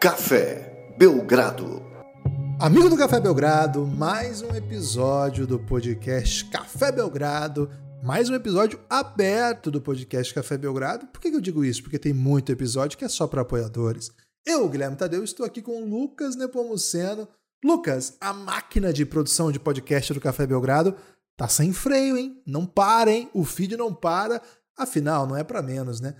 Café Belgrado. Amigo do Café Belgrado, mais um episódio do podcast Café Belgrado, mais um episódio aberto do podcast Café Belgrado. Por que eu digo isso? Porque tem muito episódio que é só para apoiadores. Eu, Guilherme Tadeu, estou aqui com o Lucas Nepomuceno. Lucas, a máquina de produção de podcast do Café Belgrado tá sem freio, hein? Não para, hein? O feed não para. Afinal, não é para menos, né?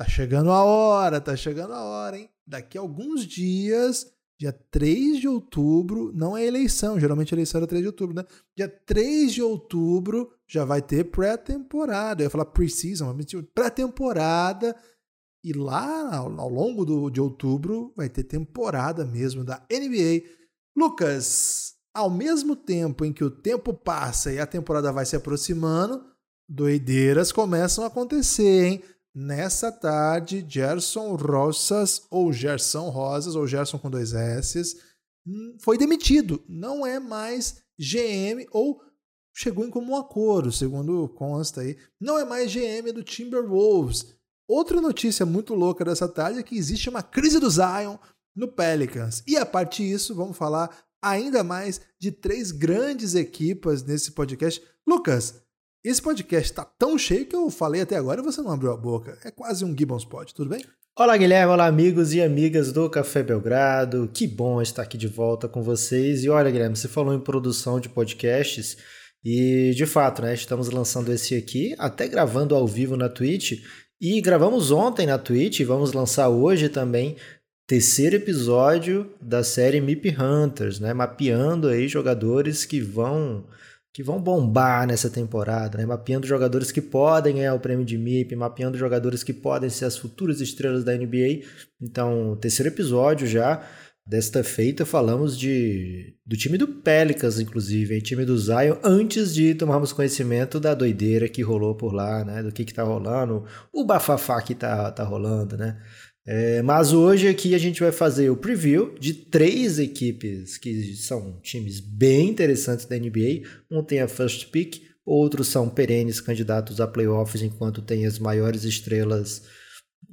Tá chegando a hora, tá chegando a hora, hein? Daqui a alguns dias, dia 3 de outubro, não é eleição, geralmente a eleição era 3 de outubro, né? Dia 3 de outubro já vai ter pré-temporada. Eu ia falar pre-season, mas pré-temporada. E lá ao, longo do, de outubro vai ter temporada mesmo da NBA. Lucas, ao mesmo tempo em que o tempo passa e a temporada vai se aproximando, doideiras começam a acontecer, hein? Nessa tarde, Gerson Rosas, ou Gerson Rosas, ou Gerson com dois S, hum, foi demitido. Não é mais GM, ou chegou em comum acordo, segundo consta aí. Não é mais GM do Timberwolves. Outra notícia muito louca dessa tarde é que existe uma crise do Zion no Pelicans. E a partir disso, vamos falar ainda mais de três grandes equipas nesse podcast. Lucas, esse podcast está tão cheio que eu falei até agora e você não abriu a boca. É quase um Gibbons Pod, tudo bem? Olá, Guilherme. Olá, amigos e amigas do Café Belgrado. Que bom estar aqui de volta com vocês. E olha, Guilherme, você falou em produção de podcasts e, de fato, né, estamos lançando esse aqui, até gravando ao vivo na Twitch. E gravamos ontem na Twitch e vamos lançar hoje também terceiro episódio da série MIP Hunters, né? Mapeando aí jogadores que vão que vão bombar nessa temporada, né? mapeando jogadores que podem ganhar o prêmio de MIP, mapeando jogadores que podem ser as futuras estrelas da NBA. Então, terceiro episódio já desta feita, falamos de do time do Pelicans, inclusive, hein? time do Zion, antes de tomarmos conhecimento da doideira que rolou por lá, né? do que que tá rolando, o bafafá que tá, tá rolando, né? É, mas hoje aqui a gente vai fazer o preview de três equipes que são times bem interessantes da NBA. Um tem a first pick, outros são perenes candidatos a playoffs, enquanto tem as maiores estrelas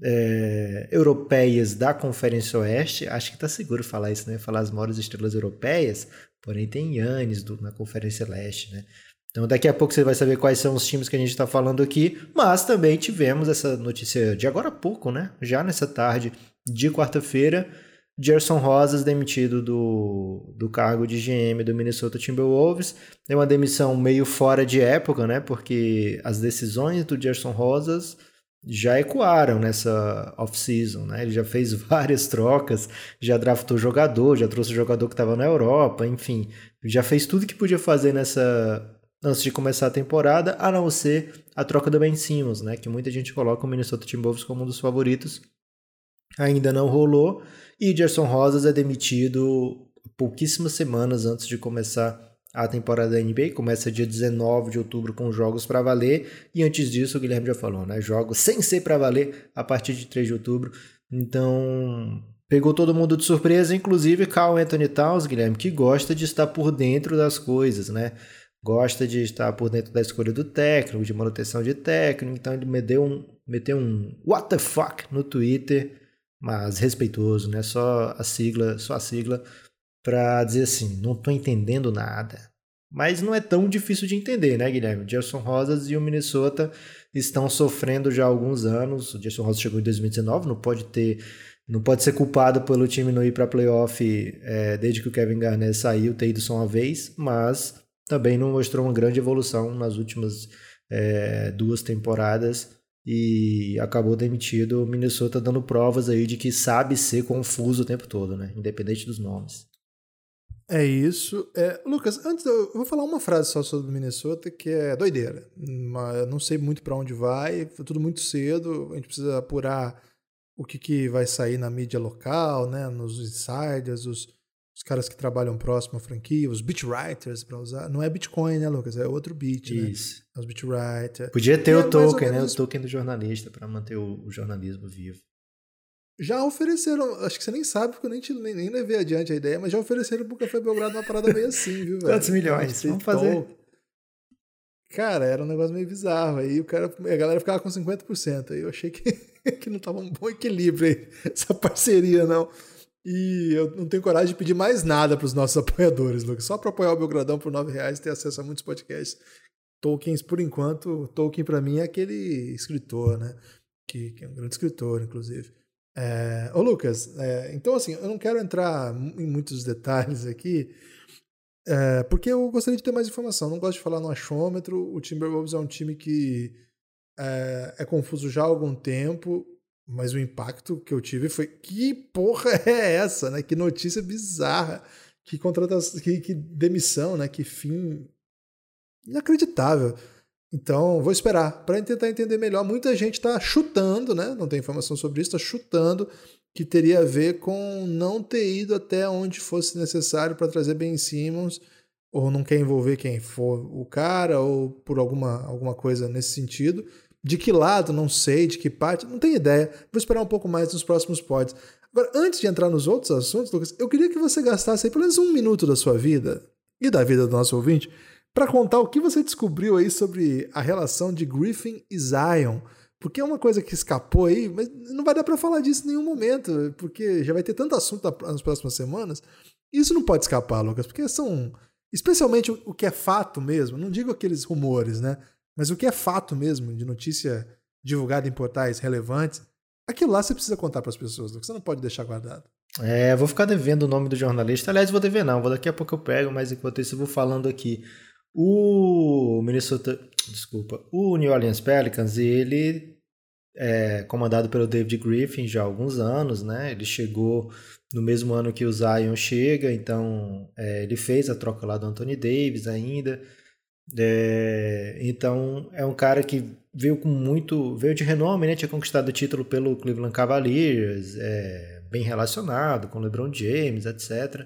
é, europeias da Conferência Oeste. Acho que tá seguro falar isso, né? Falar as maiores estrelas europeias, porém tem Yannis na Conferência Leste, né? Então daqui a pouco você vai saber quais são os times que a gente está falando aqui, mas também tivemos essa notícia de agora a pouco, né? Já nessa tarde de quarta-feira, Gerson Rosas demitido do, do cargo de GM do Minnesota Timberwolves. É uma demissão meio fora de época, né? Porque as decisões do Gerson Rosas já ecoaram nessa off-season, né? Ele já fez várias trocas, já draftou jogador, já trouxe jogador que estava na Europa, enfim, já fez tudo que podia fazer nessa antes de começar a temporada, a não ser a troca do Ben Simmons, né? Que muita gente coloca o Minnesota Timberwolves como um dos favoritos. Ainda não rolou. E Gerson Rosas é demitido pouquíssimas semanas antes de começar a temporada da NBA. Começa dia 19 de outubro com jogos para valer. E antes disso, o Guilherme já falou, né? Jogos sem ser para valer a partir de 3 de outubro. Então, Pegou todo mundo de surpresa, inclusive Carl Anthony Towns, Guilherme, que gosta de estar por dentro das coisas, né? Gosta de estar por dentro da escolha do técnico, de manutenção de técnico, então ele meteu um, meteu um what the fuck no Twitter, mas respeitoso, né? Só a sigla, só a sigla para dizer assim, não estou entendendo nada. Mas não é tão difícil de entender, né, Guilherme? O Gerson Rosas e o Minnesota estão sofrendo já há alguns anos. O Gerson Rosas chegou em 2019, não pode ter não pode ser culpado pelo time não ir para playoff é, desde que o Kevin Garnett saiu, ter ido só uma vez, mas também não mostrou uma grande evolução nas últimas é, duas temporadas e acabou demitido. O Minnesota dando provas aí de que sabe ser confuso o tempo todo, né? Independente dos nomes. É isso. É, Lucas, antes eu, vou falar uma frase só sobre o Minnesota que é doideira. Não sei muito para onde vai, foi tudo muito cedo. A gente precisa apurar o que, que vai sair na mídia local, né? Nos insiders, os, os caras que trabalham próximo à franquia, os beat writers para usar. Não é Bitcoin, né, Lucas? É outro beat, né? Isso. É os beat writers. Podia ter e o é token, né? O token do jornalista para manter o, o, jornalismo vivo. Já ofereceram, acho que você nem sabe, porque eu nem, te, nem, nem levei adiante a ideia, mas já ofereceram pro Café Belgrado uma parada meio assim, viu, velho? Quantos milhões? Vamos fazer. Cara, era um negócio meio bizarro. Aí o cara, a galera ficava com 50%. Aí eu achei que, que não tava um bom equilíbrio aí, essa parceria, não. E eu não tenho coragem de pedir mais nada para os nossos apoiadores, Lucas. Só para apoiar o Belgradão por R$ reais e ter acesso a muitos podcasts. Tolkien, por enquanto, Tolkien para mim é aquele escritor, né? Que, que, é um grande escritor, inclusive. É... Ô, Lucas, é... então assim, eu não quero entrar em muitos detalhes aqui, é... porque eu gostaria de ter mais informação. Não gosto de falar no achômetro. O Timberwolves é um time que é, é confuso já há algum tempo mas o impacto que eu tive foi: que porra é essa, né? Que notícia bizarra, que contratação, que, que demissão, né? Que fim inacreditável. Então, vou esperar para tentar entender melhor. Muita gente está chutando, né? Não tem informação sobre isso, está chutando que teria a ver com não ter ido até onde fosse necessário para trazer Ben Simmons, ou não quer envolver quem for o cara, ou por alguma, alguma coisa nesse sentido. De que lado, não sei, de que parte, não tenho ideia. Vou esperar um pouco mais nos próximos pods. Agora, antes de entrar nos outros assuntos, Lucas, eu queria que você gastasse aí pelo menos um minuto da sua vida e da vida do nosso ouvinte para contar o que você descobriu aí sobre a relação de Griffin e Zion. Porque é uma coisa que escapou aí, mas não vai dar para falar disso em nenhum momento, porque já vai ter tanto assunto nas próximas semanas. Isso não pode escapar, Lucas, porque são. Especialmente o que é fato mesmo, não digo aqueles rumores, né? Mas o que é fato mesmo, de notícia divulgada em portais relevantes, aquilo lá você precisa contar para as pessoas, você não pode deixar guardado. É, vou ficar devendo o nome do jornalista. Aliás, vou dever não, vou daqui a pouco eu pego, mas enquanto isso eu vou falando aqui. O Minnesota, desculpa, o New Orleans Pelicans, ele é comandado pelo David Griffin já há alguns anos, né? Ele chegou no mesmo ano que o Zion chega, então é, ele fez a troca lá do Anthony Davis ainda. É, então é um cara que veio com muito. veio de renome, né? Tinha conquistado o título pelo Cleveland Cavaliers, é, bem relacionado com LeBron James, etc.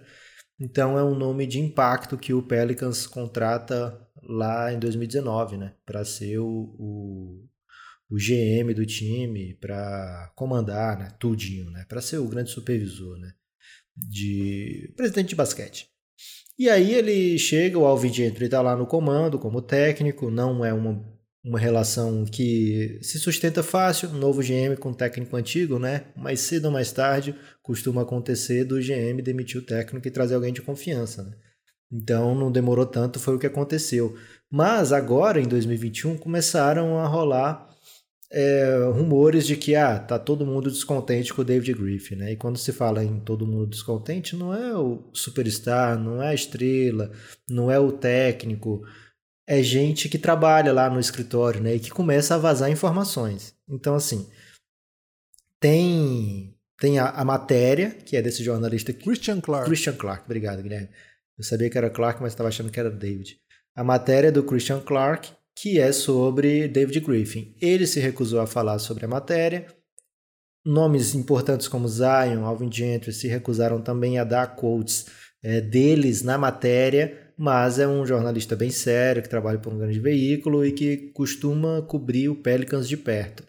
Então é um nome de impacto que o Pelicans contrata lá em 2019, né? Para ser o, o, o, GM do time, para comandar, né? Tudinho, né? Para ser o grande supervisor, né? De presidente de basquete. E aí ele chega, o Alvin está lá no comando como técnico, não é uma, uma relação que se sustenta fácil, novo GM com técnico antigo, né? Mais cedo ou mais tarde costuma acontecer do GM demitir o técnico e trazer alguém de confiança, né? Então não demorou tanto, foi o que aconteceu. Mas agora, em 2021, começaram a rolar é, rumores de que ah, tá todo mundo descontente com o David Griffin, né? E quando se fala em todo mundo descontente, não é o superstar, não é a estrela, não é o técnico, é gente que trabalha lá no escritório, né? E que começa a vazar informações. Então, assim, tem tem a, a matéria, que é desse jornalista Christian Clark. Christian Clark, obrigado, Guilherme. Eu sabia que era Clark, mas estava achando que era David. A matéria do Christian Clark, que é sobre David Griffin. Ele se recusou a falar sobre a matéria. Nomes importantes como Zion, Alvin Gentry se recusaram também a dar quotes é, deles na matéria, mas é um jornalista bem sério, que trabalha por um grande veículo e que costuma cobrir o Pelicans de perto.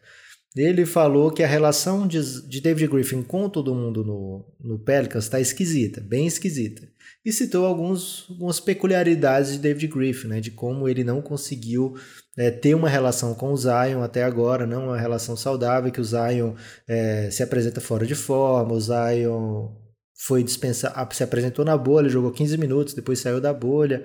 Ele falou que a relação de, de David Griffin com todo mundo no, no Pelicans está esquisita, bem esquisita. E citou alguns, algumas peculiaridades de David Griffin, né, de como ele não conseguiu é, ter uma relação com o Zion até agora, não uma relação saudável, que o Zion é, se apresenta fora de forma, o Zion foi dispensado, se apresentou na bolha, jogou 15 minutos, depois saiu da bolha,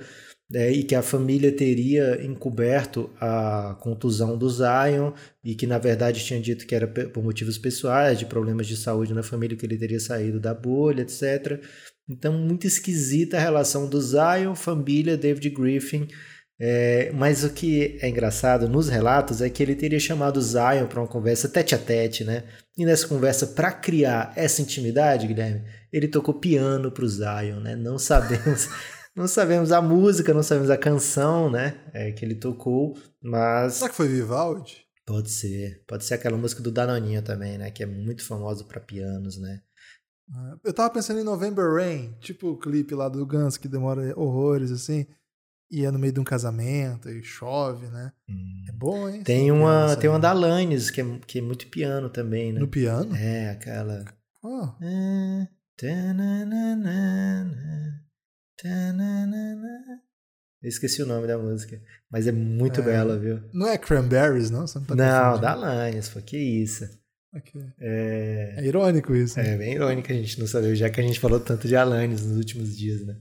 é, e que a família teria encoberto a contusão do Zion e que na verdade tinha dito que era por motivos pessoais, de problemas de saúde na família, que ele teria saído da bolha, etc. Então, muito esquisita a relação do Zion, família, David Griffin. É, mas o que é engraçado nos relatos é que ele teria chamado Zion para uma conversa tete a tete, né? E nessa conversa, para criar essa intimidade, Guilherme, ele tocou piano para o Zion, né? Não sabemos. não sabemos a música, não sabemos a canção, né? É, que ele tocou, mas. Será que foi Vivaldi? Pode ser. Pode ser aquela música do Danoninho também, né? Que é muito famosa para pianos, né? Eu tava pensando em November Rain, tipo o clipe lá do Guns que demora horrores, assim. E é no meio de um casamento e chove, né? Hum. É bom, hein? Tem uma, tem uma da Alanis, que é, que é muito piano também, né? No piano? É, aquela. Oh. Eu esqueci o nome da música, mas é muito é. bela, viu? Não é Cranberries, não? Você não, tá não da Alanis, foi que isso. Okay. É... é... irônico isso. Né? É bem irônico a gente não saber, já que a gente falou tanto de Alanis nos últimos dias, né?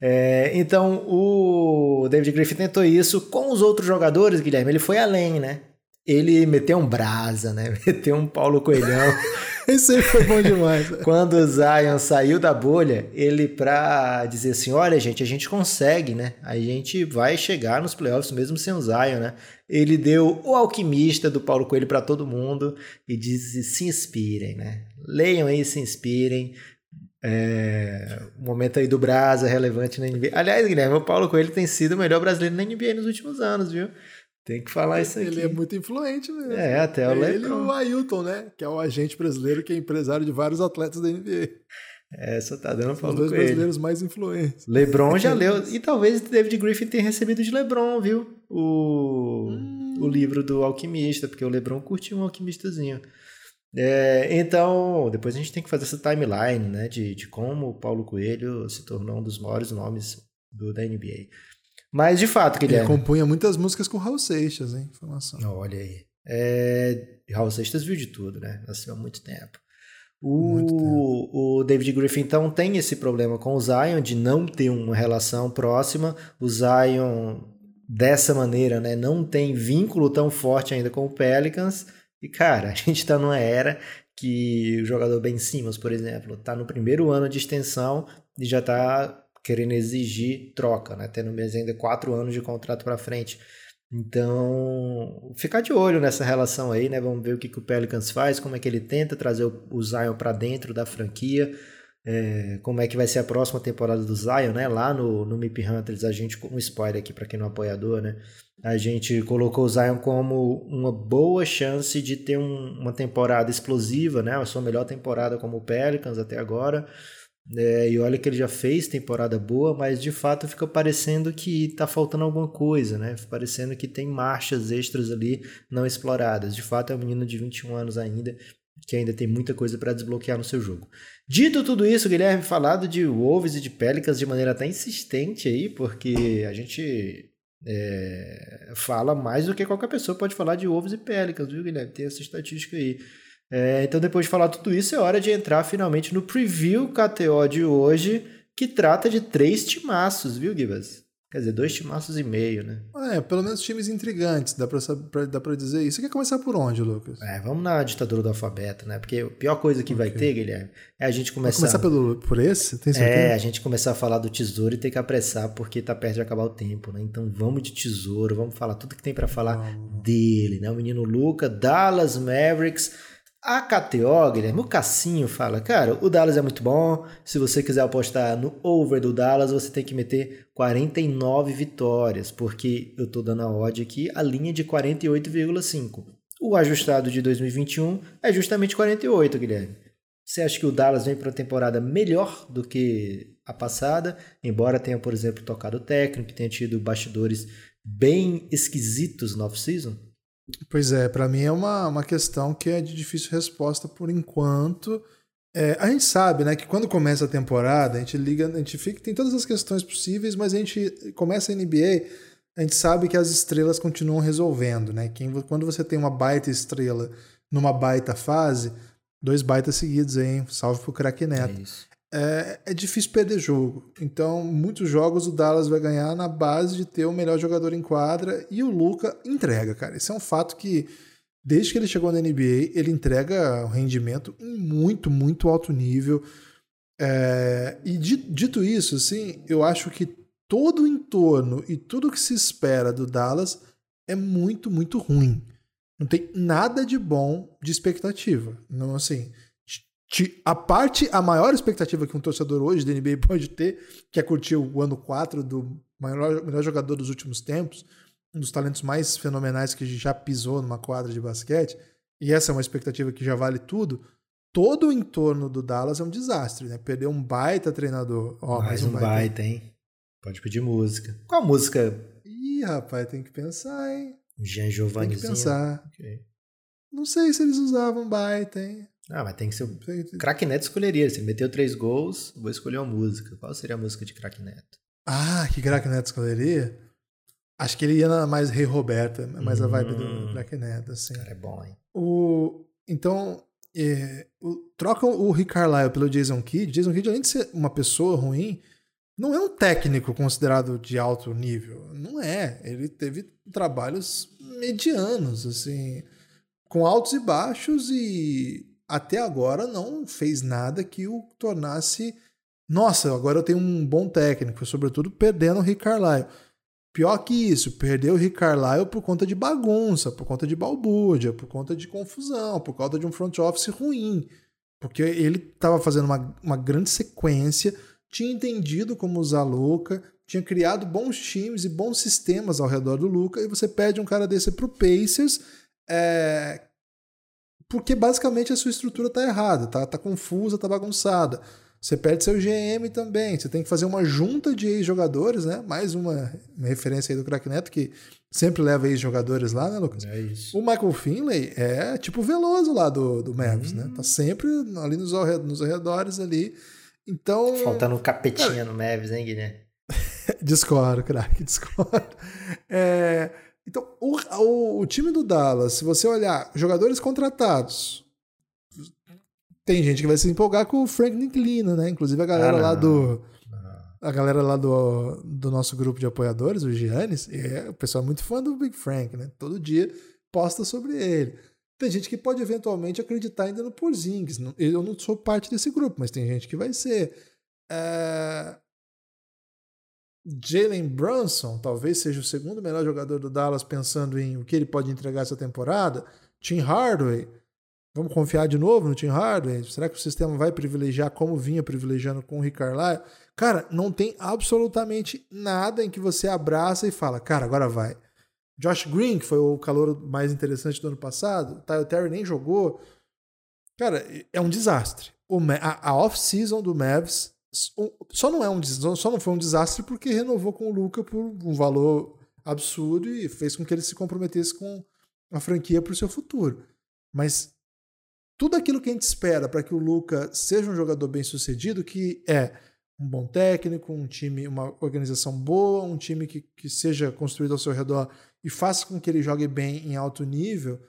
É, então, o David Griffin tentou isso com os outros jogadores, Guilherme. Ele foi além, né? Ele meteu um brasa, né? Meteu um Paulo Coelhão. Isso aí foi bom demais. Quando o Zion saiu da bolha, ele pra dizer assim, olha gente, a gente consegue, né? A gente vai chegar nos playoffs mesmo sem o Zion, né? Ele deu o alquimista do Paulo Coelho para todo mundo e disse, se inspirem, né? Leiam aí, se inspirem. É, momento aí do Brasa relevante na NBA. Aliás, Guilherme, o Paulo Coelho tem sido o melhor brasileiro na NBA nos últimos anos, viu? Tem que falar isso aqui. Ele é muito influente mesmo. É, até o Ele e o Ailton, né? Que é o agente brasileiro que é empresário de vários atletas da NBA. É, só tá dando São os dois brasileiros mais influentes. LeBron já leu. E talvez David Griffin tenha recebido de LeBron, viu? O, hum. o livro do Alquimista, porque o LeBron curtiu um alquimistazinho. É, então, depois a gente tem que fazer essa timeline, né? De, de como o Paulo Coelho se tornou um dos maiores nomes do, da NBA. Mas de fato, Guilherme. Ele compunha muitas músicas com Raul Seixas, hein? Informação. Olha aí. É... Raul Seixas viu de tudo, né? Nasceu há muito tempo. O, muito tempo. o David Griffin, então, tem esse problema com o Zion de não ter uma relação próxima. O Zion, dessa maneira, né, não tem vínculo tão forte ainda com o Pelicans. E, cara, a gente está numa era que o jogador Ben Simmons, por exemplo, está no primeiro ano de extensão e já está querendo exigir troca, né? Tendo mesmo ainda quatro anos de contrato para frente. Então, ficar de olho nessa relação aí, né? Vamos ver o que, que o Pelicans faz, como é que ele tenta trazer o Zion para dentro da franquia, é, como é que vai ser a próxima temporada do Zion, né? Lá no, no MIP Hunters, a gente, um spoiler aqui para quem não é apoiador, né? A gente colocou o Zion como uma boa chance de ter um, uma temporada explosiva, né? A sua melhor temporada como Pelicans até agora. É, e olha que ele já fez temporada boa, mas de fato fica parecendo que tá faltando alguma coisa, né? Parecendo que tem marchas extras ali não exploradas. De fato é um menino de 21 anos ainda, que ainda tem muita coisa para desbloquear no seu jogo. Dito tudo isso, Guilherme, falado de Wolves e de Pelicans de maneira até insistente aí, porque a gente é, fala mais do que qualquer pessoa pode falar de Wolves e Pelicans, viu, Guilherme? Tem essa estatística aí. É, então, depois de falar tudo isso, é hora de entrar finalmente no preview KTO de hoje, que trata de três timaços, viu, Gibas? Quer dizer, dois timaços e meio, né? É, pelo menos times intrigantes, dá pra, pra, dá pra dizer isso. Você quer começar por onde, Lucas? É, vamos na ditadura do alfabeto, né? Porque a pior coisa que okay. vai ter, Guilherme, é a gente começar... Vai começar pelo, por esse? Tem certeza? É, a gente começar a falar do tesouro e ter que apressar porque tá perto de acabar o tempo, né? Então vamos de tesouro, vamos falar tudo que tem para falar dele, né? O menino Luca, Dallas Mavericks a KTO, Guilherme, o Cassinho fala, cara, o Dallas é muito bom. Se você quiser apostar no over do Dallas, você tem que meter 49 vitórias, porque eu tô dando a odd aqui, a linha de 48,5. O ajustado de 2021 é justamente 48, Guilherme. Você acha que o Dallas vem para uma temporada melhor do que a passada, embora tenha, por exemplo, tocado técnico, tenha tido bastidores bem esquisitos no off-season? Pois é, para mim é uma, uma questão que é de difícil resposta por enquanto. É, a gente sabe, né, que quando começa a temporada, a gente liga, a gente fica, tem todas as questões possíveis, mas a gente começa a NBA, a gente sabe que as estrelas continuam resolvendo, né? Quem, quando você tem uma baita estrela numa baita fase, dois baitas seguidos aí, hein? Salve pro craque Neto. É é, é, difícil perder jogo. Então, muitos jogos o Dallas vai ganhar na base de ter o melhor jogador em quadra e o Luca entrega, cara. Isso é um fato que, desde que ele chegou na NBA, ele entrega um rendimento em muito, muito alto nível. É, e dito isso, assim, eu acho que todo o entorno e tudo que se espera do Dallas é muito, muito ruim. Não tem nada de bom de expectativa. Não assim a parte, a maior expectativa que um torcedor hoje da NBA pode ter, que é curtir o ano 4 do maior, melhor jogador dos últimos tempos, um dos talentos mais fenomenais que já pisou numa quadra de basquete, e essa é uma expectativa que já vale tudo, todo o entorno do Dallas é um desastre, né? Perdeu um baita treinador. Ó, mais, mais um, baita, baita, hein? Pode pedir música. Qual música? Ih, rapaz, tem que pensar, hein? Jean Giovanni. Tem que pensar. Okay. Não sei se eles usavam baita, hein? Ah, mas tem que ser. O Crack Neto escolheria. Se ele meteu três gols, vou escolher uma música. Qual seria a música de Crack Neto? Ah, que Crack Neto escolheria? Acho que ele ia na mais Rei Roberta, mais hum, a vibe do hum. Crack Neto, assim. Cara, é bom, hein? O... Então, é, trocam o Rick Carlisle pelo Jason Kidd. Jason Kidd, além de ser uma pessoa ruim, não é um técnico considerado de alto nível. Não é. Ele teve trabalhos medianos, assim, com altos e baixos e até agora não fez nada que o tornasse. Nossa, agora eu tenho um bom técnico, sobretudo perdendo o Rick Carlisle. Pior que isso, perdeu o Rick Carlisle por conta de bagunça, por conta de balbúrdia, por conta de confusão, por conta de um front office ruim. Porque ele estava fazendo uma, uma grande sequência, tinha entendido como usar Luca, tinha criado bons times e bons sistemas ao redor do Luca, e você pede um cara desse para o Pacers, é... porque basicamente a sua estrutura está errada, tá, tá confusa, tá bagunçada. Você perde seu GM também. Você tem que fazer uma junta de ex-jogadores, né? Mais uma, referência aí do Crack Neto, que sempre leva ex-jogadores lá, né, Lucas? É isso. O Michael Finley é tipo o Veloso lá do, do Mavis, né? hum. né? Tá sempre ali nos, nos arredores ali. Então. Faltando um capetinha cara, no Mavis, hein, Guilherme? discordo, craque, discordo. É, então, o, o, o time do Dallas, se você olhar jogadores contratados, tem gente que vai se empolgar com o Frank Nicklina, né? Inclusive a galera ah, lá do. A galera lá do, do nosso grupo de apoiadores, o Giannis, é, o pessoal é muito fã do Big Frank, né? Todo dia posta sobre ele. Tem gente que pode eventualmente acreditar ainda no Porzingis. Eu não sou parte desse grupo, mas tem gente que vai ser. É... Jalen Brunson talvez seja o segundo melhor jogador do Dallas pensando em o que ele pode entregar essa temporada. Tim Hardaway Vamos confiar de novo no Tim Hardaway? Será que o sistema vai privilegiar como vinha privilegiando com o Rick Carlisle? Cara, não tem absolutamente nada em que você abraça e fala, cara, agora vai. Josh Green, que foi o calor mais interessante do ano passado, Tyler Terry nem jogou. Cara, é um desastre. a off-season do Mavs só não é um só não foi um desastre porque renovou com o Luca por um valor absurdo e fez com que ele se comprometesse com a franquia para o seu futuro. Mas tudo aquilo que a gente espera para que o Luca seja um jogador bem sucedido, que é um bom técnico, um time, uma organização boa, um time que, que seja construído ao seu redor e faça com que ele jogue bem em alto nível,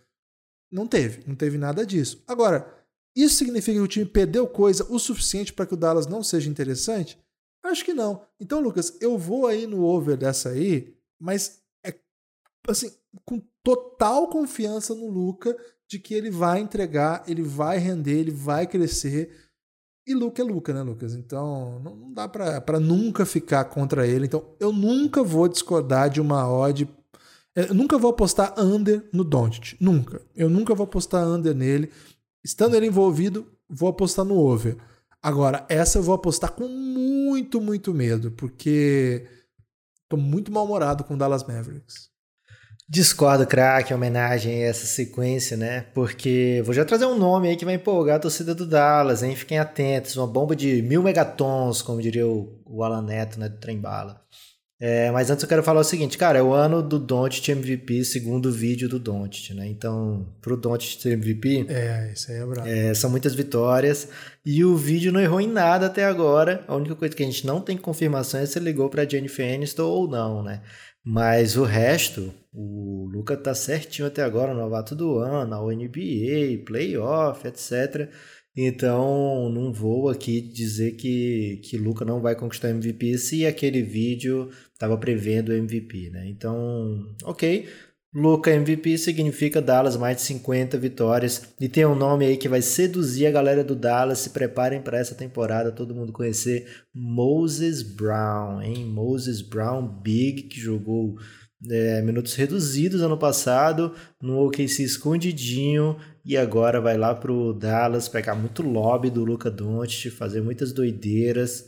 não teve, não teve nada disso. Agora, isso significa que o time perdeu coisa o suficiente para que o Dallas não seja interessante? Acho que não. Então, Lucas, eu vou aí no over dessa aí, mas é assim, com total confiança no Luca de que ele vai entregar, ele vai render, ele vai crescer. E Luca é Luca, né, Lucas? Então não dá para nunca ficar contra ele. Então eu nunca vou discordar de uma odd. Eu nunca vou apostar under no Doncic. Nunca. Eu nunca vou apostar under nele. Estando ele envolvido, vou apostar no over. Agora, essa eu vou apostar com muito, muito medo, porque tô muito mal-humorado com o Dallas Mavericks. Discordo, craque, em homenagem a essa sequência, né? Porque vou já trazer um nome aí que vai empolgar a torcida do Dallas, hein? Fiquem atentos. Uma bomba de mil megatons, como diria o, o Alan Neto, né? Do Trem Bala. É, mas antes eu quero falar o seguinte, cara, é o ano do Doncic MVP, segundo vídeo do Doncic, né? Então, pro Doncic ser MVP... É, isso aí é brabo. É, são muitas vitórias e o vídeo não errou em nada até agora. A única coisa que a gente não tem confirmação é se ele ligou pra Jennifer Aniston ou não, né? Mas o resto, o Luca tá certinho até agora, novato do ano, a NBA, playoff, etc. Então, não vou aqui dizer que, que Luca não vai conquistar MVP se aquele vídeo estava prevendo MVP, né? Então, ok. Luca MVP significa Dallas mais de 50 vitórias e tem um nome aí que vai seduzir a galera do Dallas. Se preparem para essa temporada, todo mundo conhecer Moses Brown, hein? Moses Brown Big que jogou é, minutos reduzidos ano passado no OKC escondidinho e agora vai lá pro Dallas pegar muito lobby do Luca Doncic, fazer muitas doideiras.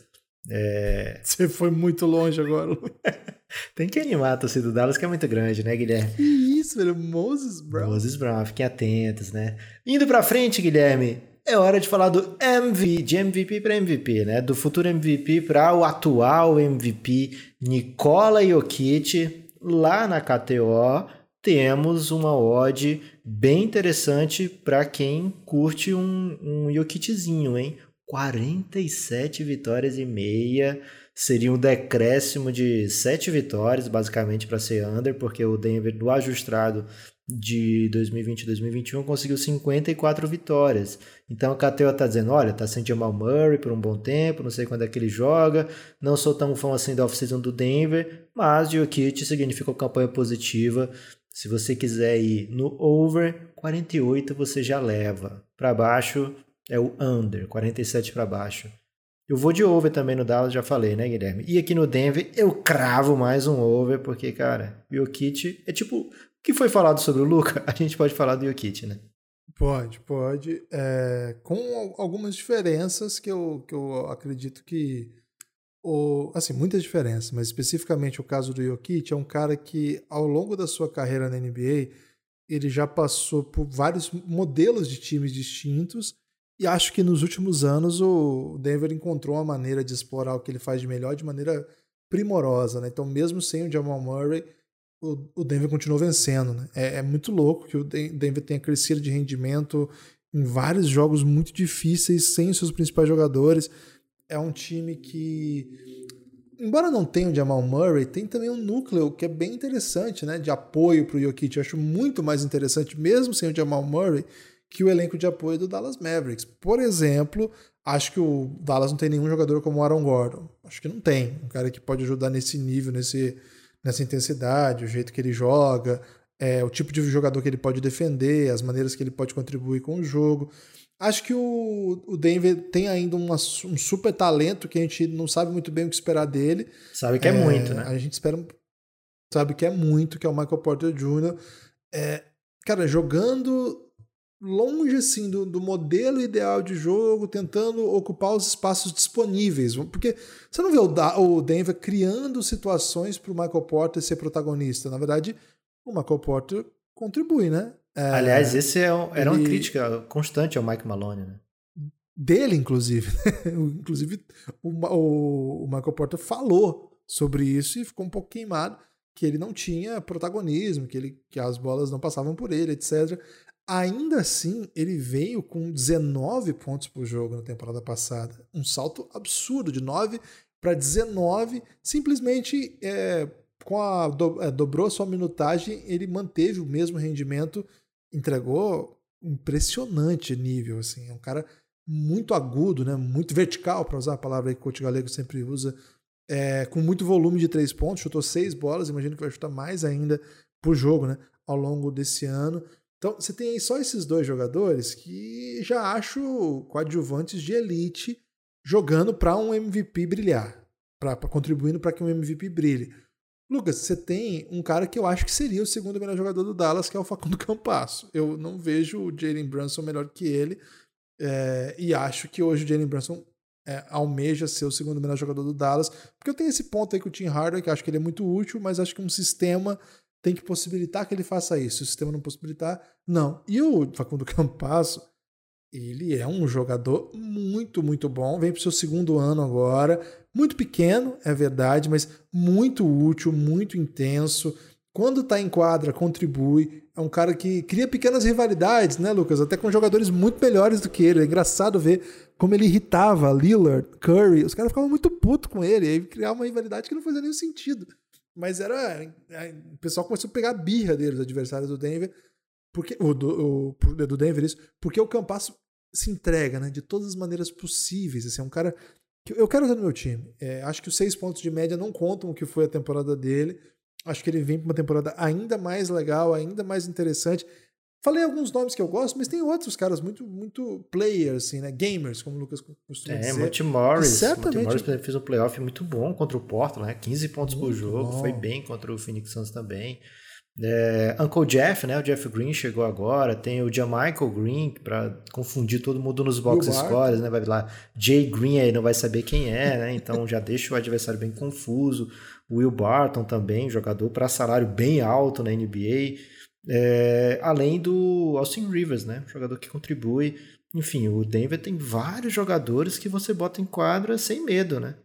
É... Você foi muito longe agora. Tem que animar a torcida do Dallas, que é muito grande, né, Guilherme? Que isso, velho. Moses Brown. Moses Brown, fiquem atentos, né? Indo pra frente, Guilherme, é hora de falar do MVP, de MVP para MVP, né? Do futuro MVP para o atual MVP, Nikola Jokic. Lá na KTO temos uma odd bem interessante para quem curte um, um Jokiczinho, hein? 47 vitórias e meia seria um decréscimo de sete vitórias, basicamente, para ser under, porque o Denver, do ajustado, de 2020 e 2021 conseguiu 54 vitórias. Então o Cateu tá dizendo, olha, tá sem Jamal Murray por um bom tempo, não sei quando é que ele joga, não sou tão fã assim da off-season do Denver, mas Jokic significa uma campanha positiva. Se você quiser ir no over, 48 você já leva. Para baixo é o under, 47 para baixo. Eu vou de over também no Dallas, já falei, né, Guilherme? E aqui no Denver eu cravo mais um over, porque, cara, Jokic é tipo que foi falado sobre o Luca, a gente pode falar do Jokic, né? Pode, pode. É, com algumas diferenças que eu, que eu acredito que. O, assim, muitas diferenças, mas especificamente o caso do Jokic é um cara que, ao longo da sua carreira na NBA, ele já passou por vários modelos de times distintos e acho que nos últimos anos o Denver encontrou uma maneira de explorar o que ele faz de melhor de maneira primorosa. Né? Então, mesmo sem o Jamal Murray, o, Denver continuou vencendo. Né? É, é, muito louco que o Denver tenha crescido de rendimento em vários jogos muito difíceis, sem os seus principais jogadores. É um time que, embora não tenha o Jamal Murray, tem também um núcleo que é bem interessante, né? De apoio para o Jokic. Eu acho muito mais interessante, mesmo sem o Jamal Murray, que o elenco de apoio do Dallas Mavericks. Por exemplo, acho que o Dallas não tem nenhum jogador como o Aaron Gordon. Acho que não tem. Um cara que pode ajudar nesse nível, nesse nessa intensidade, o jeito que ele joga, é, o tipo de jogador que ele pode defender, as maneiras que ele pode contribuir com o jogo. Acho que o, o Denver tem ainda uma, um super talento que a gente não sabe muito bem o que esperar dele. Sabe que é, é muito, né? A gente espera. Sabe que é muito, que é o Michael Porter Jr. É, cara, jogando longe assim do, do, modelo ideal de jogo, tentando ocupar os espaços disponíveis. Porque você não vê o, o Denver criando situações para o Michael Porter ser protagonista. Na verdade, o Michael Porter contribui, né? É, Aliás, esse é era ele, uma crítica constante ao Mike Malone, né? Dele, inclusive. inclusive, o, o, o Michael Porter falou sobre isso e ficou um pouco queimado que ele não tinha protagonismo, que, ele, que as bolas não passavam por ele, etc. Ainda assim, ele veio com 19 pontos por jogo na temporada passada. Um salto absurdo, de 9 para 19. Simplesmente é, com a, do, é, dobrou sua minutagem, ele manteve o mesmo rendimento, entregou impressionante nível. Assim. É um cara muito agudo, né? muito vertical, para usar a palavra que o coach galego sempre usa, é, com muito volume de três pontos, chutou seis bolas, imagino que vai chutar mais ainda por jogo né? ao longo desse ano. Então, você tem aí só esses dois jogadores que já acho coadjuvantes de elite jogando para um MVP brilhar, para contribuindo para que um MVP brilhe. Lucas, você tem um cara que eu acho que seria o segundo melhor jogador do Dallas, que é o Facundo Campasso. Eu não vejo o Jalen Brunson melhor que ele é, e acho que hoje o Jalen Brunson é, almeja ser o segundo melhor jogador do Dallas, porque eu tenho esse ponto aí com o Tim Hardaway, que acho que ele é muito útil, mas acho que um sistema tem que possibilitar que ele faça isso. Se o sistema não possibilitar, não. E o Facundo Campasso, ele é um jogador muito, muito bom. Vem para o seu segundo ano agora. Muito pequeno, é verdade, mas muito útil, muito intenso. Quando está em quadra, contribui. É um cara que cria pequenas rivalidades, né, Lucas? Até com jogadores muito melhores do que ele. É engraçado ver como ele irritava Lillard, Curry. Os caras ficavam muito putos com ele. E aí criava uma rivalidade que não fazia nenhum sentido. Mas era. O pessoal começou a pegar a birra deles, adversários do Denver. Porque, o, do, o, do Denver, isso. Porque o Campasso se entrega, né? De todas as maneiras possíveis. Assim, é um cara que eu quero usar no meu time. É, acho que os seis pontos de média não contam o que foi a temporada dele. Acho que ele vem para uma temporada ainda mais legal, ainda mais interessante. Falei alguns nomes que eu gosto, mas tem outros caras muito, muito players, assim, né? Gamers, como o Lucas costuma é, dizer. É, Monty Morris. Certamente. Monty Morris fez um playoff muito bom contra o Portland, né? 15 pontos muito por jogo, bom. foi bem contra o Phoenix Suns também. É, Uncle Jeff, né? O Jeff Green chegou agora. Tem o Jamichael Green, para confundir todo mundo nos box scores, né? Vai lá, Jay Green aí não vai saber quem é, né? Então já deixa o adversário bem confuso. Will Barton também, jogador para salário bem alto na NBA. É, além do Austin Rivers, né? Jogador que contribui. Enfim, o Denver tem vários jogadores que você bota em quadra sem medo, né?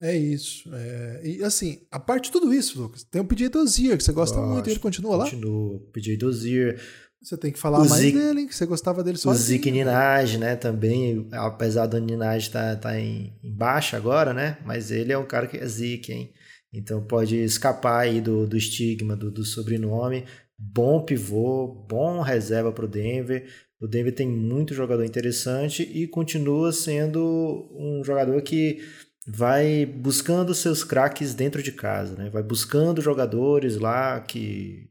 É isso. É... E assim, a parte de tudo isso, Lucas, tem o PJ Dozier, que você gosta Gosto, muito, ele continua lá? Continua. PJ Dozier. Você tem que falar o mais dele, hein, que você gostava dele só. O Zeke Ninaj, né, também, apesar do Ninaj estar tá, tá em, em, baixa agora, né, mas ele é um cara que é Zeke, hein. Então pode escapar aí do, do estigma do, do sobrenome Bom pivô, bom reserva para o Denver. O Denver tem muito jogador interessante e continua sendo um jogador que vai buscando seus craques dentro de casa, né? Vai buscando jogadores lá que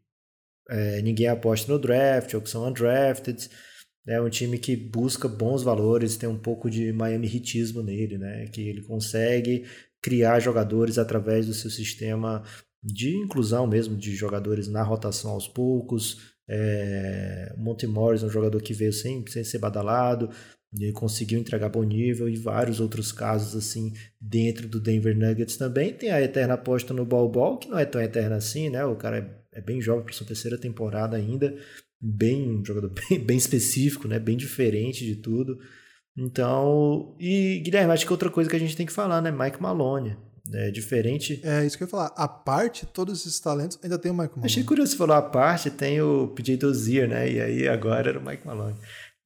é, ninguém aposta no draft ou que são undrafted. É um time que busca bons valores, tem um pouco de Miami Hitismo nele, né? Que ele consegue criar jogadores através do seu sistema de inclusão mesmo de jogadores na rotação aos poucos. É, Monty Morris é um jogador que veio sem, sem ser badalado, e conseguiu entregar bom nível e vários outros casos assim dentro do Denver Nuggets também. Tem a eterna aposta no Ball Ball, que não é tão eterna assim, né? O cara é, é bem jovem para sua terceira temporada ainda, bem um jogador bem, bem específico, né? Bem diferente de tudo. Então, e Guilherme, acho que outra coisa que a gente tem que falar, né? Mike Maloney. É diferente. É isso que eu ia falar. A parte, todos esses talentos, ainda tem o Mike Maloney. Achei curioso você falou a parte, tem o PJ Dozier, né? E aí agora era o Mike Maloney.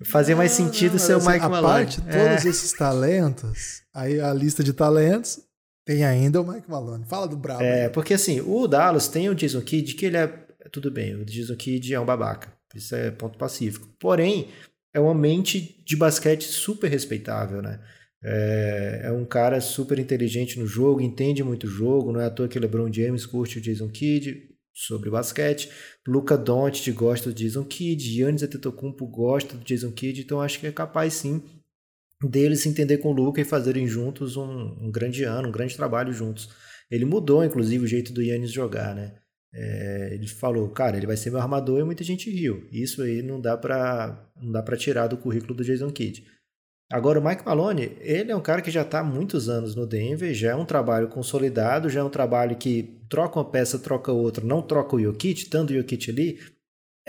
Fazia mais sentido não, ser o assim, Mike a Maloney. A parte, é. todos esses talentos, aí a lista de talentos, tem ainda o Mike Maloney. Fala do Brabo. É, aí. porque assim, o Dallas tem o Jason Kidd, que ele é. Tudo bem, o Jason Kidd é um babaca. Isso é ponto pacífico. Porém, é uma mente de basquete super respeitável, né? É, é, um cara super inteligente no jogo, entende muito o jogo, não é à toa que LeBron James curte o Jason Kidd sobre basquete, Luca Doncic gosta do Jason Kidd, Giannis Antetokounmpo gosta do Jason Kidd, então acho que é capaz sim deles se entender com o Luca e fazerem juntos um, um, grande ano, um grande trabalho juntos. Ele mudou, inclusive, o jeito do Yannis jogar, né? É, ele falou, cara, ele vai ser meu armador e muita gente riu. Isso aí não dá para não dá para tirar do currículo do Jason Kidd. Agora, o Mike Maloney, ele é um cara que já está há muitos anos no Denver, já é um trabalho consolidado, já é um trabalho que troca uma peça, troca outra, não troca o Jokic, estando o Jokic ali,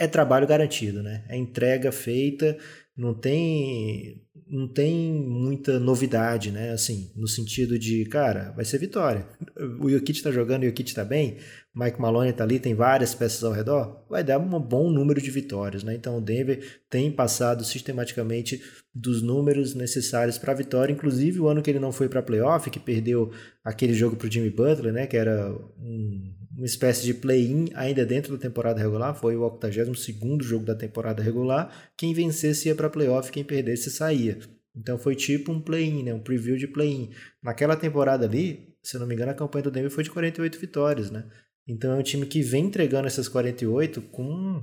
é trabalho garantido, né? É entrega feita, não tem não tem muita novidade, né? Assim, no sentido de, cara, vai ser vitória. O Jokic tá jogando, o Jokic tá bem, Mike Maloney tá ali, tem várias peças ao redor, vai dar um bom número de vitórias, né? Então o Denver tem passado sistematicamente dos números necessários para vitória, inclusive o ano que ele não foi para playoff, que perdeu aquele jogo pro Jimmy Butler, né, que era um, uma espécie de play-in ainda dentro da temporada regular, foi o 82º jogo da temporada regular, quem vencesse ia para playoff, quem perdesse saía. Então foi tipo um play-in, né, um preview de play-in. Naquela temporada ali, se não me engano, a campanha do Denver foi de 48 vitórias, né? Então é um time que vem entregando essas 48 com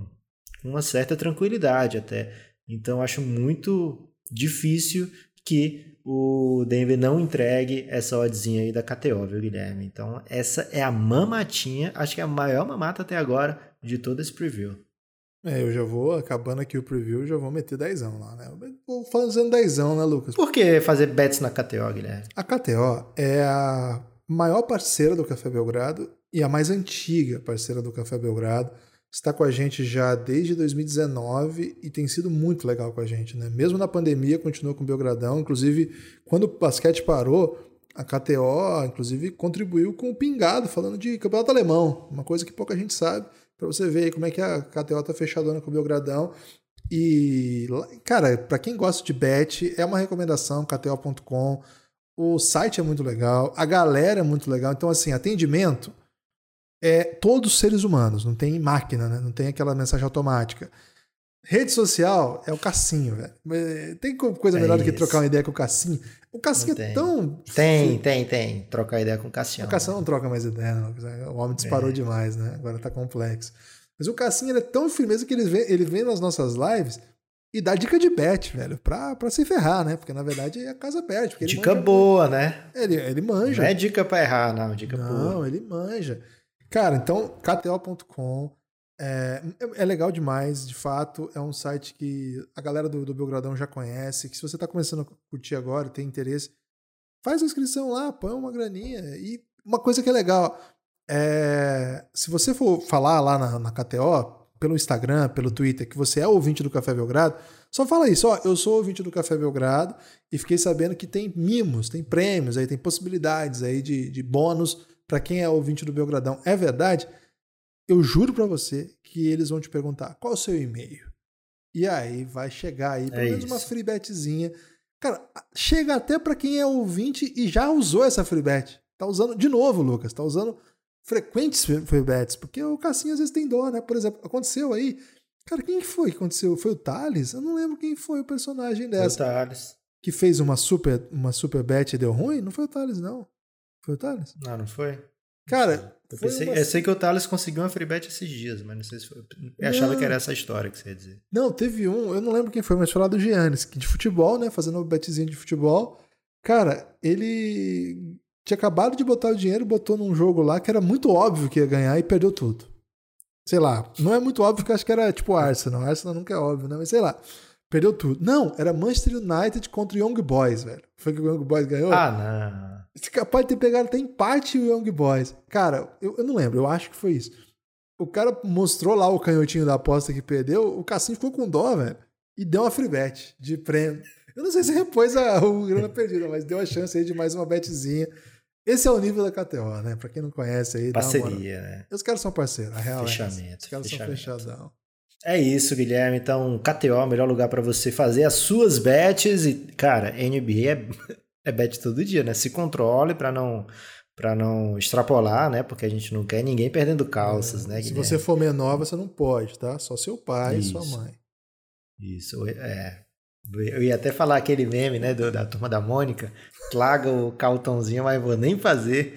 uma certa tranquilidade até. Então acho muito difícil que o Denver não entregue essa oddzinha aí da KTO, viu, Guilherme? Então essa é a mamatinha, acho que é a maior mamata até agora de todo esse preview. É, eu já vou, acabando aqui o preview, já vou meter dezão lá, né? Vou fazendo dezão, né, Lucas? Por que fazer bets na KTO, Guilherme? A KTO é a maior parceira do Café Belgrado e a mais antiga parceira do Café Belgrado. Está com a gente já desde 2019 e tem sido muito legal com a gente, né? Mesmo na pandemia, continuou com o Belgradão. Inclusive, quando o basquete parou, a KTO, inclusive, contribuiu com o Pingado, falando de campeonato alemão, uma coisa que pouca gente sabe, para você ver como é que a KTO tá fechadona com o Belgradão. E, cara, para quem gosta de bet, é uma recomendação, kto.com. O site é muito legal, a galera é muito legal. Então, assim, atendimento é todos seres humanos, não tem máquina, né? não tem aquela mensagem automática. Rede social é o Cassinho, velho. Tem coisa é melhor isso. do que trocar uma ideia com o Cassinho? O Cassinho é tão. Tem, tem, tem. Trocar ideia com o Cassinho. O Cassinho né? não troca mais ideia, não. O homem disparou é. demais, né? Agora tá complexo. Mas o Cassinho é tão firmeza que ele vem, ele vem nas nossas lives e dá dica de bet, velho, pra, pra se ferrar, né? Porque na verdade a casa perde. dica boa, né? Ele, ele manja. Não é dica pra errar, não. Dica não, boa. Não, ele manja. Cara, então, KTO.com é, é, legal demais, de fato. É um site que a galera do, do Belgradão já conhece. Que se você está começando a curtir agora, tem interesse, faz a inscrição lá, põe uma graninha. E uma coisa que é legal, é, se você for falar lá na, na KTO, pelo Instagram, pelo Twitter, que você é ouvinte do Café Belgrado, só fala isso, ó, eu sou ouvinte do Café Belgrado e fiquei sabendo que tem mimos, tem prêmios, aí tem possibilidades aí de, de bônus para quem é ouvinte do Belgradão, é verdade, eu juro para você que eles vão te perguntar qual o seu e-mail. E aí vai chegar aí pelo é menos isso. uma free betzinha. Cara, chega até para quem é ouvinte e já usou essa free bet. Tá usando de novo, Lucas, tá usando frequentes free bets, porque o Cassinho às vezes tem dó, né? Por exemplo, aconteceu aí. Cara, quem foi que aconteceu? Foi o Thales? Eu não lembro quem foi o personagem dessa. Foi o Thales. Que fez uma super, uma super bet e deu ruim? Não foi o Thales, não. Foi o Thales? Não, não foi. Cara, eu, pensei, uma... eu, sei que o Thales conseguiu uma free bet esses dias, mas não sei se foi. Eu achava que era essa história que você ia dizer. Não, teve um, eu não lembro quem foi, mas foi lá do Giannis, que de futebol, né? Fazendo uma betzinha de futebol. Cara, ele tinha acabado de botar o dinheiro, botou num jogo lá que era muito óbvio que ia ganhar e perdeu tudo. Sei lá, não é muito óbvio que acho que era tipo Arsenal. Arsenal nunca é óbvio, né? Mas sei lá. Perdeu tudo. Não, era Manchester United contra o Young Boys, velho. Foi que o Young Boys ganhou? Ah, não. É capaz de ter pegado até empate o Young Boys. Cara, eu, eu não lembro, eu acho que foi isso. O cara mostrou lá o canhotinho da aposta que perdeu, o Cassim ficou com dó, velho. E deu uma free bet de prêmio. Eu não sei se repôs a, o grana perdida, mas deu a chance aí de mais uma betzinha. Esse é o nível da KTO, né? Pra quem não conhece aí. Parceria, né? Os caras são parceiros, a real Fechamento. É Os caras fechamento. são fechadão. É isso, Guilherme. Então, KTO é o melhor lugar para você fazer as suas bets. E, cara, NBA é, é bet todo dia, né? Se controle para não para não extrapolar, né? Porque a gente não quer ninguém perdendo calças, é, né? Se você for menor, você não pode, tá? Só seu pai Isso. e sua mãe. Isso, é. Eu ia até falar aquele meme, né, do, da turma da Mônica, traga o cartãozinho, mas vou nem fazer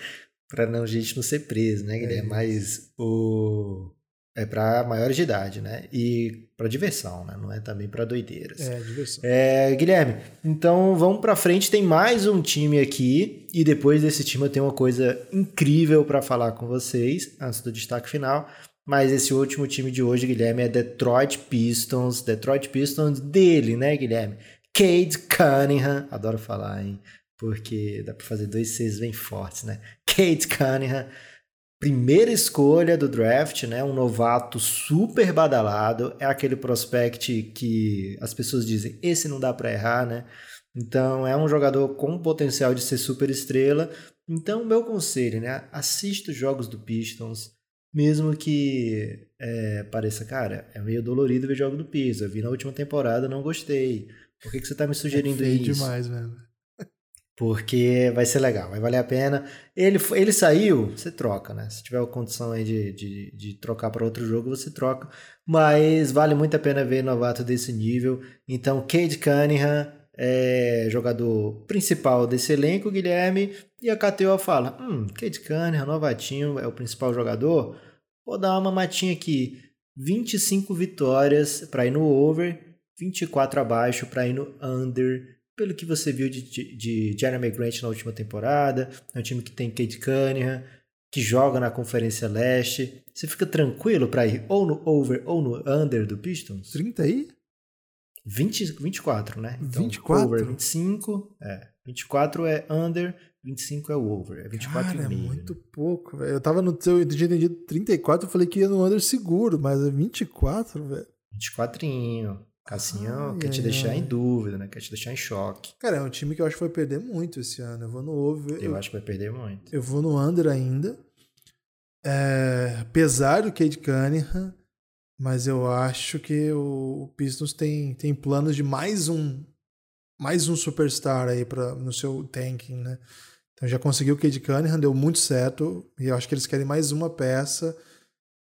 para não a gente não ser preso, né, Guilherme? É mas o é para maiores de idade, né? E para diversão, né? Não é também para doideiras. É, diversão. É, Guilherme, então vamos para frente. Tem mais um time aqui e depois desse time eu tenho uma coisa incrível para falar com vocês antes do destaque final. Mas esse último time de hoje, Guilherme, é Detroit Pistons. Detroit Pistons dele, né, Guilherme? Cade Cunningham. Adoro falar, hein? Porque dá para fazer dois Cs bem fortes, né? Cade Cunningham. Primeira escolha do draft, né? Um novato super badalado. É aquele prospect que as pessoas dizem, esse não dá para errar, né? Então é um jogador com potencial de ser super estrela. Então, meu conselho, né? Assista os jogos do Pistons. Mesmo que é, pareça, cara, é meio dolorido ver jogo do Pistons. Eu vi na última temporada, não gostei. Por que, que você tá me sugerindo é isso? demais mesmo. Porque vai ser legal, vai valer a pena. Ele, ele saiu, você troca, né? Se tiver a condição aí de, de, de trocar para outro jogo, você troca. Mas vale muito a pena ver novato desse nível. Então, Cade Cunningham é jogador principal desse elenco, Guilherme. E a KTO fala: hum, Cade Cunningham, novatinho, é o principal jogador. Vou dar uma matinha aqui. 25 vitórias para ir no over, 24 abaixo para ir no under pelo que você viu de, de, de Jeremy Grant na última temporada, é um time que tem Kate Cunningham, que joga na Conferência Leste. Você fica tranquilo para ir ou no over ou no under do Pistons? 30 aí? 20, 24, né? Então, 24? Over 25, é. 24 é under, 25 é o over. É 24 Cara, e meio. é muito pouco, velho. Eu tava no seu, eu tinha entendido 34, eu falei que ia no under seguro, mas é 24, velho. 24. Cassinho Ai, quer te deixar em dúvida, né? Quer te deixar em choque. Cara, é um time que eu acho que vai perder muito esse ano. Eu vou no over. Eu acho que vai perder muito. Eu vou no under ainda. É, apesar do Cade Cunningham, mas eu acho que o Pistons tem, tem planos de mais um mais um superstar aí pra, no seu tanking, né? Então já conseguiu o Cade Cunningham, deu muito certo, e eu acho que eles querem mais uma peça.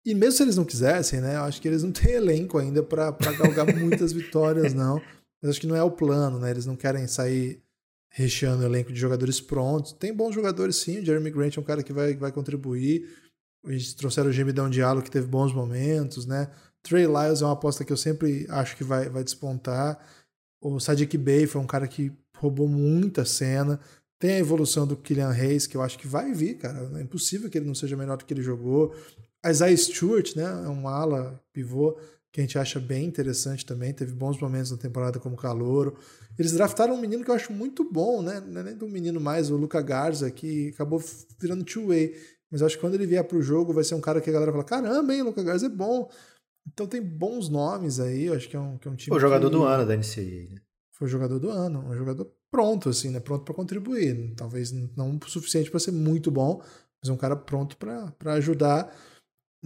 E mesmo se eles não quisessem, né? Eu acho que eles não têm elenco ainda para galgar muitas vitórias, não. Mas acho que não é o plano, né? Eles não querem sair recheando o elenco de jogadores prontos. Tem bons jogadores sim, o Jeremy Grant é um cara que vai, vai contribuir. Eles trouxeram o Gemidão Diallo, que teve bons momentos, né? Trey Lyles é uma aposta que eu sempre acho que vai, vai despontar. O Sadiq Bey foi um cara que roubou muita cena. Tem a evolução do Kylian Reis, que eu acho que vai vir, cara. É impossível que ele não seja melhor do que ele jogou. Isaiah Stewart, né? É um ala pivô que a gente acha bem interessante também. Teve bons momentos na temporada como calouro. Eles draftaram um menino que eu acho muito bom, né? Não é nem do menino mais, o Luca Garza, que acabou virando two-way. Mas eu acho que quando ele vier pro jogo, vai ser um cara que a galera fala: caramba, hein, Luca Garza é bom. Então tem bons nomes aí, eu acho que é um, que é um time. O jogador que... do ano da NCAA, né? Foi o jogador do ano, um jogador pronto, assim, né? Pronto para contribuir. Talvez não o suficiente para ser muito bom, mas um cara pronto para ajudar.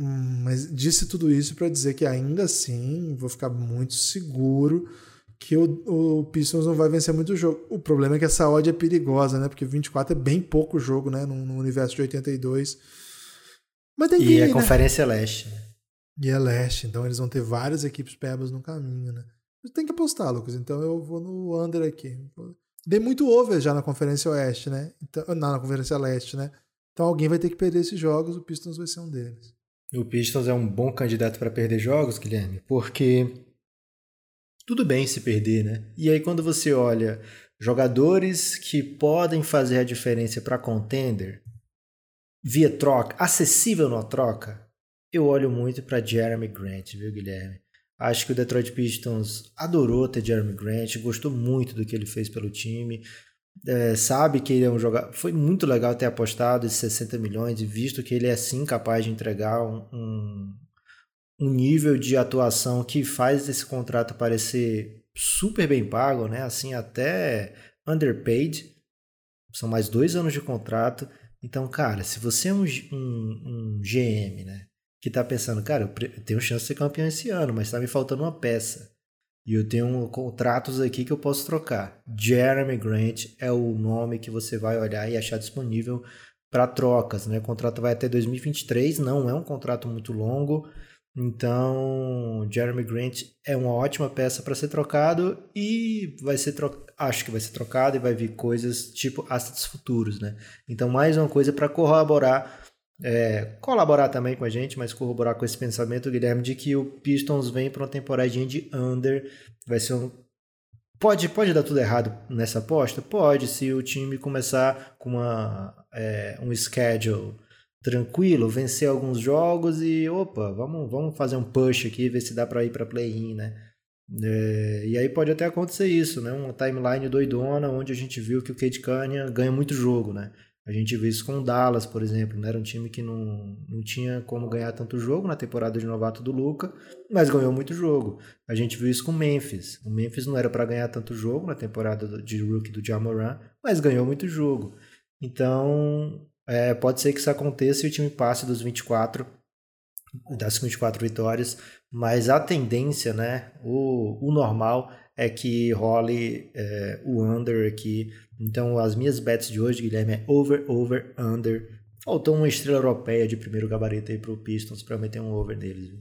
Hum, mas disse tudo isso para dizer que ainda assim vou ficar muito seguro que o, o Pistons não vai vencer muito o jogo. O problema é que essa odd é perigosa, né? Porque 24 é bem pouco jogo, né? No, no universo de 82. Mas tem que E ir, a né? Conferência Leste. E é leste, então eles vão ter várias equipes pebas no caminho, né? Tem que apostar, Lucas. Então eu vou no under aqui. Dei muito over já na Conferência Oeste, né? Então, não, na Conferência Leste, né? Então alguém vai ter que perder esses jogos, o Pistons vai ser um deles. O Pistons é um bom candidato para perder jogos, Guilherme, porque tudo bem se perder, né? E aí quando você olha jogadores que podem fazer a diferença para contender via troca, acessível na troca, eu olho muito para Jeremy Grant, viu, Guilherme? Acho que o Detroit Pistons adorou ter Jeremy Grant, gostou muito do que ele fez pelo time. É, sabe que ele é um jogador. Foi muito legal ter apostado esses 60 milhões e visto que ele é sim capaz de entregar um, um, um nível de atuação que faz esse contrato parecer super bem pago, né? Assim, até underpaid. São mais dois anos de contrato. Então, cara, se você é um, um, um GM, né? Que tá pensando, cara, eu tenho chance de ser campeão esse ano, mas tá me faltando uma peça. E eu tenho contratos aqui que eu posso trocar. Jeremy Grant é o nome que você vai olhar e achar disponível para trocas. Né? O contrato vai até 2023, não é um contrato muito longo. Então, Jeremy Grant é uma ótima peça para ser trocado e vai ser tro... acho que vai ser trocado e vai vir coisas tipo assets futuros, né? Então, mais uma coisa para corroborar é, colaborar também com a gente, mas corroborar com esse pensamento, Guilherme, de que o Pistons vem para uma temporadinha de under. Vai ser um. Pode, pode dar tudo errado nessa aposta? Pode, se o time começar com uma, é, um schedule tranquilo, vencer alguns jogos e opa, vamos, vamos fazer um push aqui, ver se dá para ir para play-in, né? É, e aí pode até acontecer isso, né? Uma timeline doidona onde a gente viu que o Cade Cunningham ganha muito jogo, né? A gente viu isso com o Dallas, por exemplo. Né? Era um time que não, não tinha como ganhar tanto jogo na temporada de novato do Luca, mas ganhou muito jogo. A gente viu isso com o Memphis. O Memphis não era para ganhar tanto jogo na temporada de rookie do Jamoran, mas ganhou muito jogo. Então, é, pode ser que isso aconteça e o time passe dos 24, das 24 vitórias, mas a tendência, né, o, o normal é que role é, o under aqui. Então, as minhas bets de hoje, Guilherme, é over, over, under. Faltou uma estrela europeia de primeiro gabarito aí pro Pistons para meter um over neles. Viu?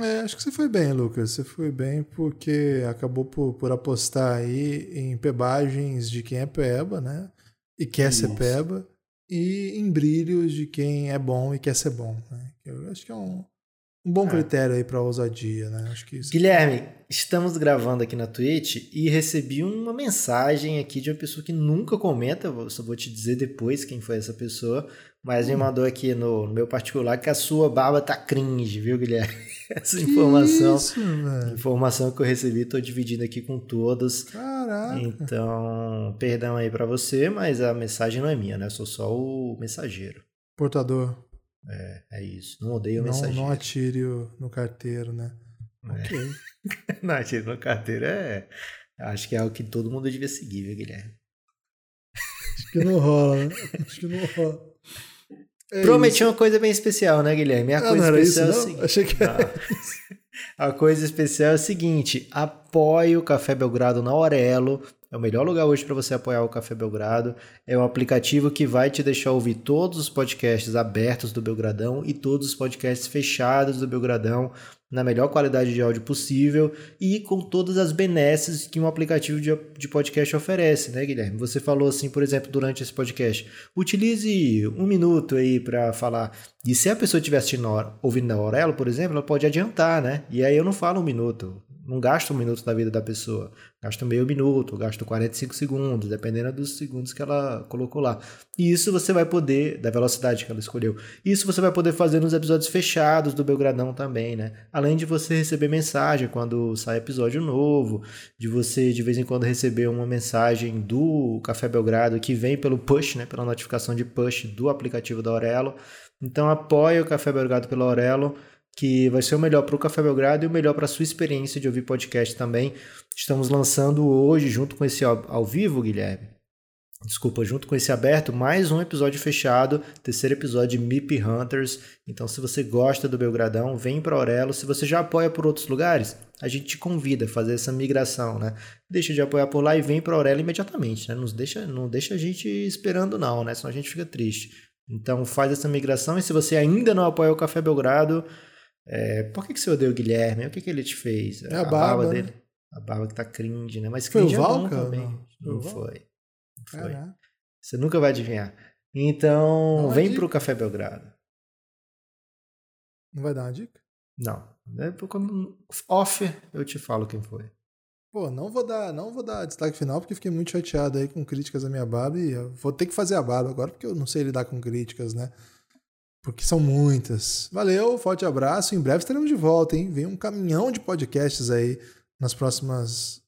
É, acho que você foi bem, Lucas. Você foi bem porque acabou por, por apostar aí em pebagens de quem é peba, né? E quer ser peba. E em brilhos de quem é bom e quer ser bom. Né? Eu acho que é um, um bom é. critério aí para ousadia, né? Acho que isso... Guilherme, estamos gravando aqui na Twitch e recebi uma mensagem aqui de uma pessoa que nunca comenta, só vou te dizer depois quem foi essa pessoa, mas hum. me mandou aqui no, no, meu particular que a sua barba tá cringe, viu, Guilherme? Essa informação, isso, informação que eu recebi, tô dividindo aqui com todos. Caraca. Então, perdão aí para você, mas a mensagem não é minha, né? Eu sou só o mensageiro. Portador. É, é isso. Não odeio o não, mensageiro. Não atire no carteiro, né? É. Ok. não atire no carteiro é. Acho que é algo que todo mundo devia seguir, viu, Guilherme? Acho que não rola, né? Acho que não rola. É Prometi isso. uma coisa bem especial, né, Guilherme? A ah, coisa não especial isso, é o seguinte. Achei que era A coisa especial é o seguinte: apoie o Café Belgrado na Aurelo. É o melhor lugar hoje para você apoiar o Café Belgrado. É um aplicativo que vai te deixar ouvir todos os podcasts abertos do Belgradão e todos os podcasts fechados do Belgradão na melhor qualidade de áudio possível e com todas as benesses que um aplicativo de, de podcast oferece, né, Guilherme? Você falou assim, por exemplo, durante esse podcast, utilize um minuto aí para falar. E se a pessoa estiver assistindo, ouvindo na Aurelo, por exemplo, ela pode adiantar, né? E aí eu não falo um minuto, não gasto um minuto da vida da pessoa. Gasto meio minuto, gasto 45 segundos, dependendo dos segundos que ela colocou lá. E isso você vai poder, da velocidade que ela escolheu. Isso você vai poder fazer nos episódios fechados do Belgradão também, né? Além de você receber mensagem quando sai episódio novo, de você de vez em quando receber uma mensagem do Café Belgrado que vem pelo push, né? Pela notificação de push do aplicativo da Aurelo. Então apoie o Café Belgrado pela Aurelo que vai ser o melhor para o Café Belgrado e o melhor para a sua experiência de ouvir podcast também. Estamos lançando hoje, junto com esse ao, ao vivo, Guilherme. Desculpa, junto com esse aberto, mais um episódio fechado, terceiro episódio de MIP Hunters. Então, se você gosta do Belgradão, vem para Aurelo. Se você já apoia por outros lugares, a gente te convida a fazer essa migração, né? Deixa de apoiar por lá e vem para Aurelo imediatamente, né? Não deixa, não deixa a gente esperando não, né? Senão a gente fica triste. Então faz essa migração e se você ainda não apoia o Café Belgrado, é, por que, que você odeia o Guilherme? O que, que ele te fez? É a, a barba, barba né? dele. A barba que tá cringe, né? Mas cringe foi o Valka? É também. Não, não foi. Não foi. Você nunca vai adivinhar. Então, não vem pro Café Belgrado. Não vai dar uma dica? Não. É quando off eu te falo quem foi. Pô, não vou dar, não vou dar destaque final porque fiquei muito chateado aí com críticas à minha barba e vou ter que fazer a barba agora porque eu não sei lidar com críticas, né? Porque são muitas. Valeu, forte abraço. Em breve estaremos de volta, hein? Vem um caminhão de podcasts aí nas próximas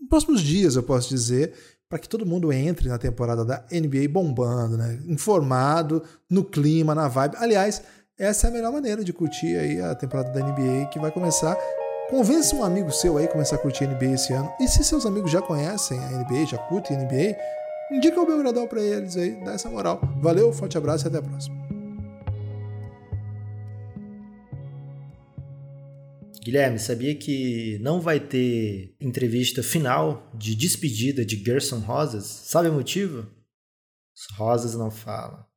nos próximos dias, eu posso dizer, para que todo mundo entre na temporada da NBA bombando, né? Informado, no clima, na vibe. Aliás, essa é a melhor maneira de curtir aí a temporada da NBA que vai começar Convença um amigo seu aí a começar a curtir NBA esse ano. E se seus amigos já conhecem a NBA, já curtem a NBA, indica o Belgradão para eles aí, dá essa moral. Valeu, forte abraço e até a próxima. Guilherme, sabia que não vai ter entrevista final de despedida de Gerson Rosas? Sabe o motivo? Os Rosas não falam.